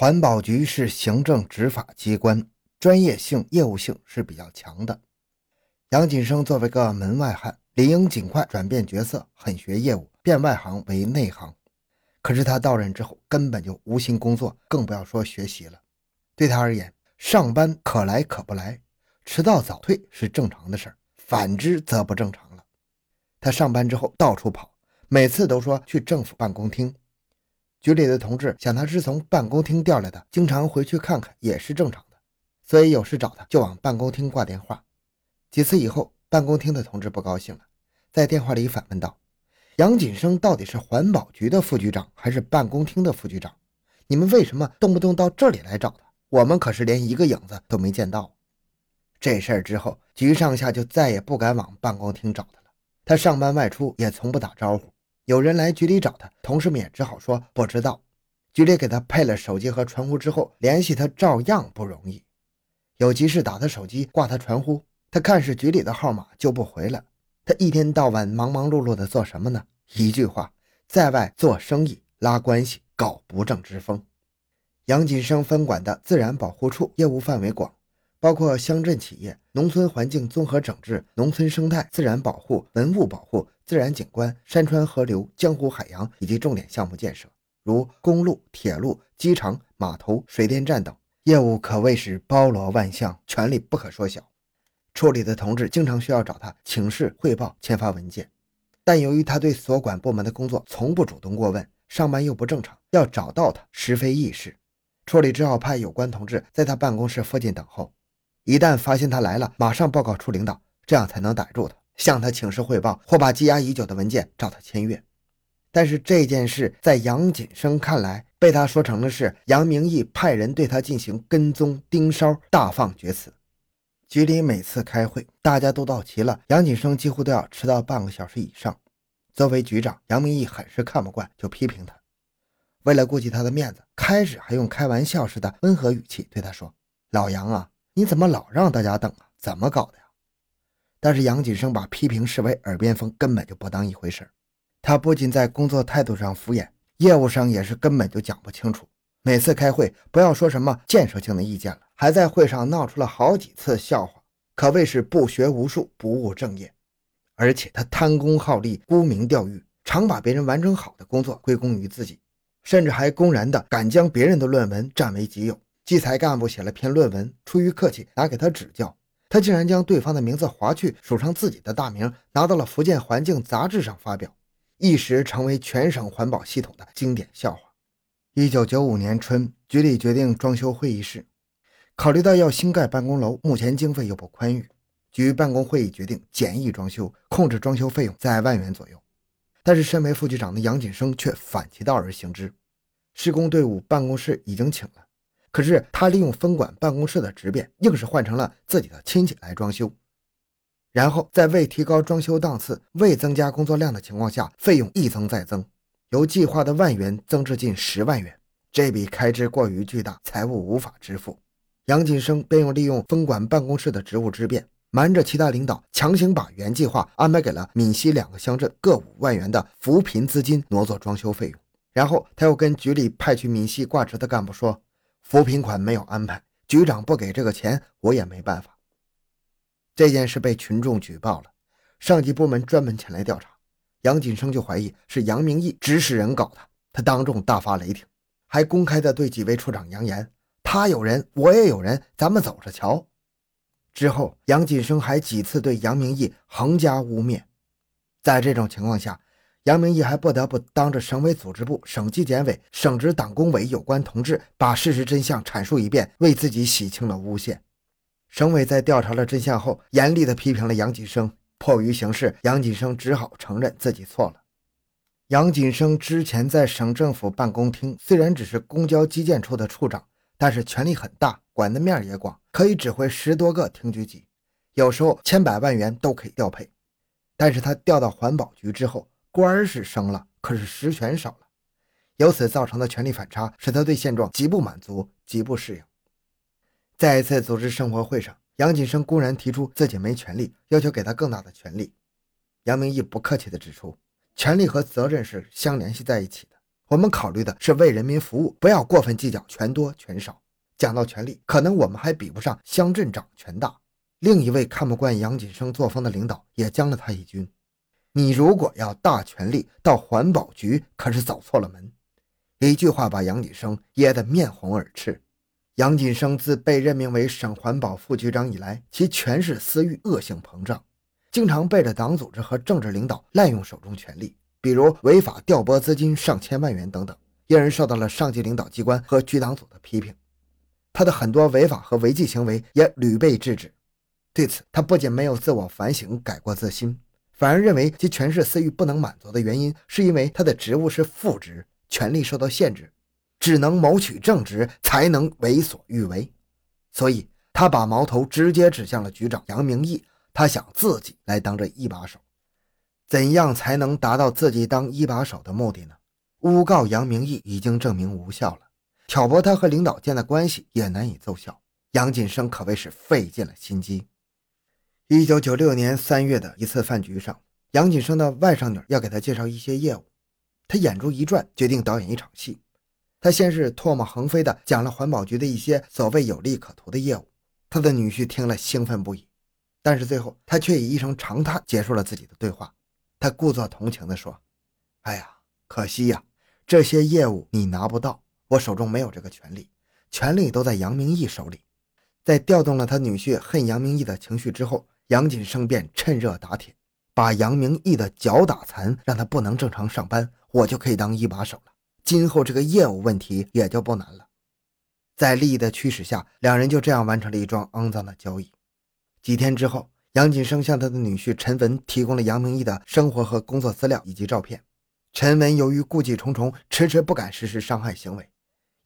环保局是行政执法机关，专业性、业务性是比较强的。杨锦生作为个门外汉，理应尽快转变角色，狠学业务，变外行为内行。可是他到任之后，根本就无心工作，更不要说学习了。对他而言，上班可来可不来，迟到早退是正常的事儿，反之则不正常了。他上班之后到处跑，每次都说去政府办公厅。局里的同志想他是从办公厅调来的，经常回去看看也是正常的，所以有事找他就往办公厅挂电话。几次以后，办公厅的同志不高兴了，在电话里反问道：“杨锦生到底是环保局的副局长还是办公厅的副局长？你们为什么动不动到这里来找他？我们可是连一个影子都没见到。”这事儿之后，局上下就再也不敢往办公厅找他了。他上班外出也从不打招呼。有人来局里找他，同事们也只好说不知道。局里给他配了手机和传呼之后，联系他照样不容易。有急事打他手机，挂他传呼，他看是局里的号码就不回了。他一天到晚忙忙碌碌的做什么呢？一句话，在外做生意、拉关系、搞不正之风。杨锦生分管的自然保护处业务范围广。包括乡镇企业、农村环境综合整治、农村生态自然保护、文物保护、自然景观、山川河流、江湖海洋以及重点项目建设，如公路、铁路、机场、码头、水电站等，业务可谓是包罗万象，权力不可说小。处理的同志经常需要找他请示汇报、签发文件，但由于他对所管部门的工作从不主动过问，上班又不正常，要找到他实非易事。处理只好派有关同志在他办公室附近等候。一旦发现他来了，马上报告处领导，这样才能逮住他，向他请示汇报，或把积压已久的文件找他签阅。但是这件事在杨锦生看来，被他说成了是杨明义派人对他进行跟踪盯梢，大放厥词。局里每次开会，大家都到齐了，杨锦生几乎都要迟到半个小时以上。作为局长，杨明义很是看不惯，就批评他。为了顾及他的面子，开始还用开玩笑似的温和语气对他说：“老杨啊。”你怎么老让大家等啊？怎么搞的？但是杨锦生把批评视为耳边风，根本就不当一回事他不仅在工作态度上敷衍，业务上也是根本就讲不清楚。每次开会，不要说什么建设性的意见了，还在会上闹出了好几次笑话，可谓是不学无术，不务正业。而且他贪功好利，沽名钓誉，常把别人完成好的工作归功于自己，甚至还公然的敢将别人的论文占为己有。基材干部写了篇论文，出于客气拿给他指教，他竟然将对方的名字划去，署上自己的大名，拿到了《福建环境》杂志上发表，一时成为全省环保系统的经典笑话。一九九五年春，局里决定装修会议室，考虑到要新盖办公楼，目前经费又不宽裕，局办公会议决定简易装修，控制装修费用在万元左右。但是身为副局长的杨锦生却反其道而行之，施工队伍办公室已经请了。可是他利用分管办公室的职便，硬是换成了自己的亲戚来装修，然后在未提高装修档次、未增加工作量的情况下，费用一增再增，由计划的万元增至近十万元。这笔开支过于巨大，财务无法支付。杨锦生便又利用分管办公室的职务之便，瞒着其他领导，强行把原计划安排给了闽西两个乡镇各五万元的扶贫资金挪作装修费用。然后他又跟局里派去闽西挂职的干部说。扶贫款没有安排，局长不给这个钱，我也没办法。这件事被群众举报了，上级部门专门前来调查，杨锦生就怀疑是杨明义指使人搞的，他当众大发雷霆，还公开的对几位处长扬言：“他有人，我也有人，咱们走着瞧。”之后，杨锦生还几次对杨明义横加污蔑，在这种情况下。杨明义还不得不当着省委组织部、省纪检委、省直党工委有关同志，把事实真相阐述一遍，为自己洗清了诬陷。省委在调查了真相后，严厉地批评了杨锦生。迫于形势，杨锦生只好承认自己错了。杨锦生之前在省政府办公厅，虽然只是公交基建处的处长，但是权力很大，管的面也广，可以指挥十多个厅局级，有时候千百万元都可以调配。但是他调到环保局之后，官是升了，可是实权少了，由此造成的权力反差，使他对现状极不满足，极不适应。在一次组织生活会上，杨锦生公然提出自己没权利，要求给他更大的权利。杨明义不客气地指出，权力和责任是相联系在一起的，我们考虑的是为人民服务，不要过分计较权多权少。讲到权力，可能我们还比不上乡镇长权大。另一位看不惯杨锦生作风的领导也将了他一军。你如果要大权力，到环保局可是走错了门。一句话把杨锦生噎得面红耳赤。杨锦生自被任命为省环保副局长以来，其权势私欲恶性膨胀，经常背着党组织和政治领导滥用手中权力。比如违法调拨资金上千万元等等，因而受到了上级领导机关和局党组的批评。他的很多违法和违纪行为也屡被制止。对此，他不仅没有自我反省、改过自新，反而认为其权势私欲不能满足的原因，是因为他的职务是副职，权力受到限制，只能谋取正职，才能为所欲为。所以，他把矛头直接指向了局长杨明义，他想自己来当这一把手。怎样才能达到自己当一把手的目的呢？诬告杨明义已经证明无效了，挑拨他和领导间的关系也难以奏效。杨锦生可谓是费尽了心机。一九九六年三月的一次饭局上，杨锦生的外甥女要给他介绍一些业务，他眼珠一转，决定导演一场戏。他先是唾沫横飞地讲了环保局的一些所谓有利可图的业务，他的女婿听了兴奋不已，但是最后他却以一声长叹结束了自己的对话。他故作同情地说：“哎呀，可惜呀，这些业务你拿不到，我手中没有这个权利，权力都在杨明义手里。”在调动了他女婿恨杨明义的情绪之后，杨锦生便趁热打铁，把杨明义的脚打残，让他不能正常上班，我就可以当一把手了。今后这个业务问题也就不难了。在利益的驱使下，两人就这样完成了一桩肮脏的交易。几天之后。杨锦生向他的女婿陈文提供了杨明义的生活和工作资料以及照片。陈文由于顾忌重重，迟迟不敢实施伤害行为，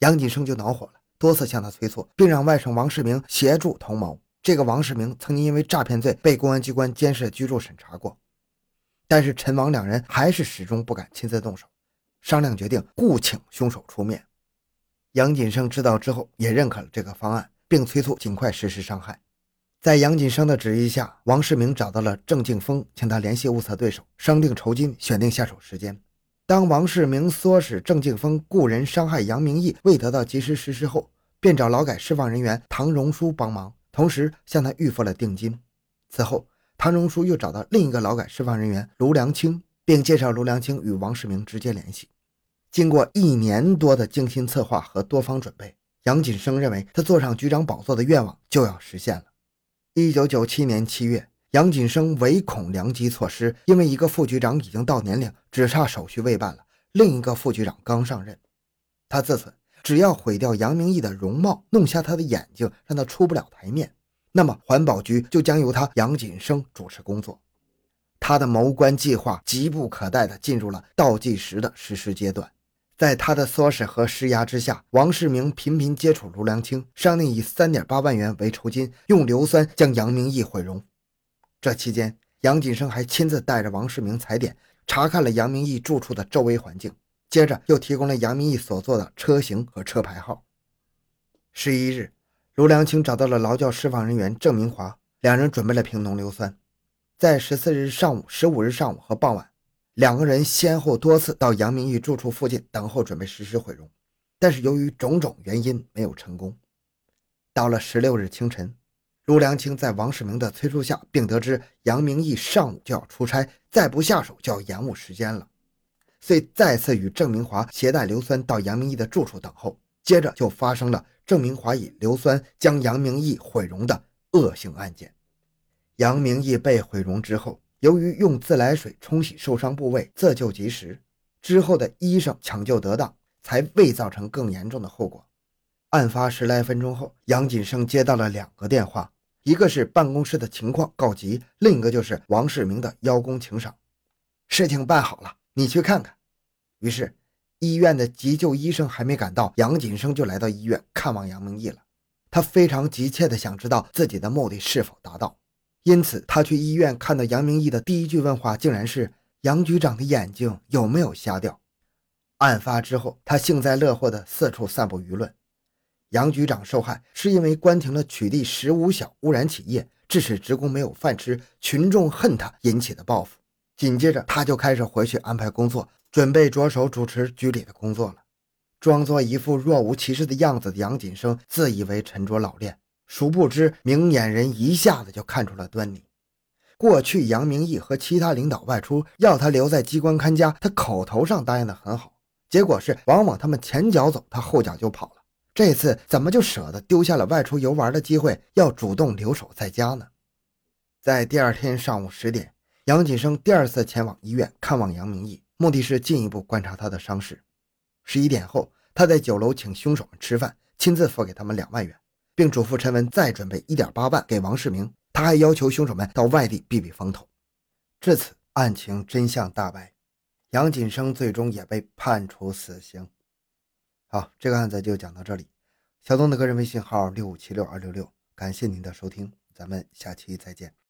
杨锦生就恼火了，多次向他催促，并让外甥王世明协助同谋。这个王世明曾经因为诈骗罪被公安机关监视居住审查过，但是陈王两人还是始终不敢亲自动手，商量决定雇请凶手出面。杨锦生知道之后也认可了这个方案，并催促尽快实施伤害。在杨锦生的旨意下，王世明找到了郑敬峰，请他联系物色对手，商定酬金，选定下手时间。当王世明唆使郑敬峰雇人伤害杨明义，未得到及时实施后，便找劳改释放人员唐荣书帮忙，同时向他预付了定金。此后，唐荣书又找到另一个劳改释放人员卢良清，并介绍卢良清与王世明直接联系。经过一年多的精心策划和多方准备，杨锦生认为他坐上局长宝座的愿望就要实现了。一九九七年七月，杨锦生唯恐良机错失，因为一个副局长已经到年龄，只差手续未办了。另一个副局长刚上任，他自此，只要毁掉杨明义的容貌，弄瞎他的眼睛，让他出不了台面，那么环保局就将由他杨锦生主持工作。他的谋官计划急不可待地进入了倒计时的实施阶段。在他的唆使和施压之下，王世明频频接触卢良清，商定以三点八万元为酬金，用硫酸将杨明义毁容。这期间，杨锦生还亲自带着王世明踩点，查看了杨明义住处的周围环境，接着又提供了杨明义所坐的车型和车牌号。十一日，卢良清找到了劳教释放人员郑明华，两人准备了瓶浓硫酸，在十四日上午、十五日上午和傍晚。两个人先后多次到杨明义住处附近等候，准备实施毁容，但是由于种种原因没有成功。到了十六日清晨，卢良清在王世明的催促下，并得知杨明义上午就要出差，再不下手就要延误时间了，遂再次与郑明华携带硫酸到杨明义的住处等候。接着就发生了郑明华以硫酸将杨明义毁容的恶性案件。杨明义被毁容之后。由于用自来水冲洗受伤部位，自救及时，之后的医生抢救得当，才未造成更严重的后果。案发十来分钟后，杨锦生接到了两个电话，一个是办公室的情况告急，另一个就是王世明的邀功请赏。事情办好了，你去看看。于是，医院的急救医生还没赶到，杨锦生就来到医院看望杨明义了。他非常急切地想知道自己的目的是否达到。因此，他去医院看到杨明义的第一句问话，竟然是杨局长的眼睛有没有瞎掉。案发之后，他幸灾乐祸地四处散布舆论：杨局长受害是因为关停了取缔十五小污染企业，致使职工没有饭吃，群众恨他引起的报复。紧接着，他就开始回去安排工作，准备着手主持局里的工作了。装作一副若无其事的样子的杨锦生自以为沉着老练，殊不知明眼人一下子就看出了端倪。过去杨明义和其他领导外出要他留在机关看家，他口头上答应的很好，结果是往往他们前脚走，他后脚就跑了。这次怎么就舍得丢下了外出游玩的机会，要主动留守在家呢？在第二天上午十点，杨锦生第二次前往医院看望杨明义，目的是进一步观察他的伤势。十一点后，他在酒楼请凶手们吃饭，亲自付给他们两万元，并嘱咐陈文再准备一点八万给王世明。他还要求凶手们到外地避避风头。至此，案情真相大白，杨锦生最终也被判处死刑。好，这个案子就讲到这里。小东的个人微信号六五七六二六六，感谢您的收听，咱们下期再见。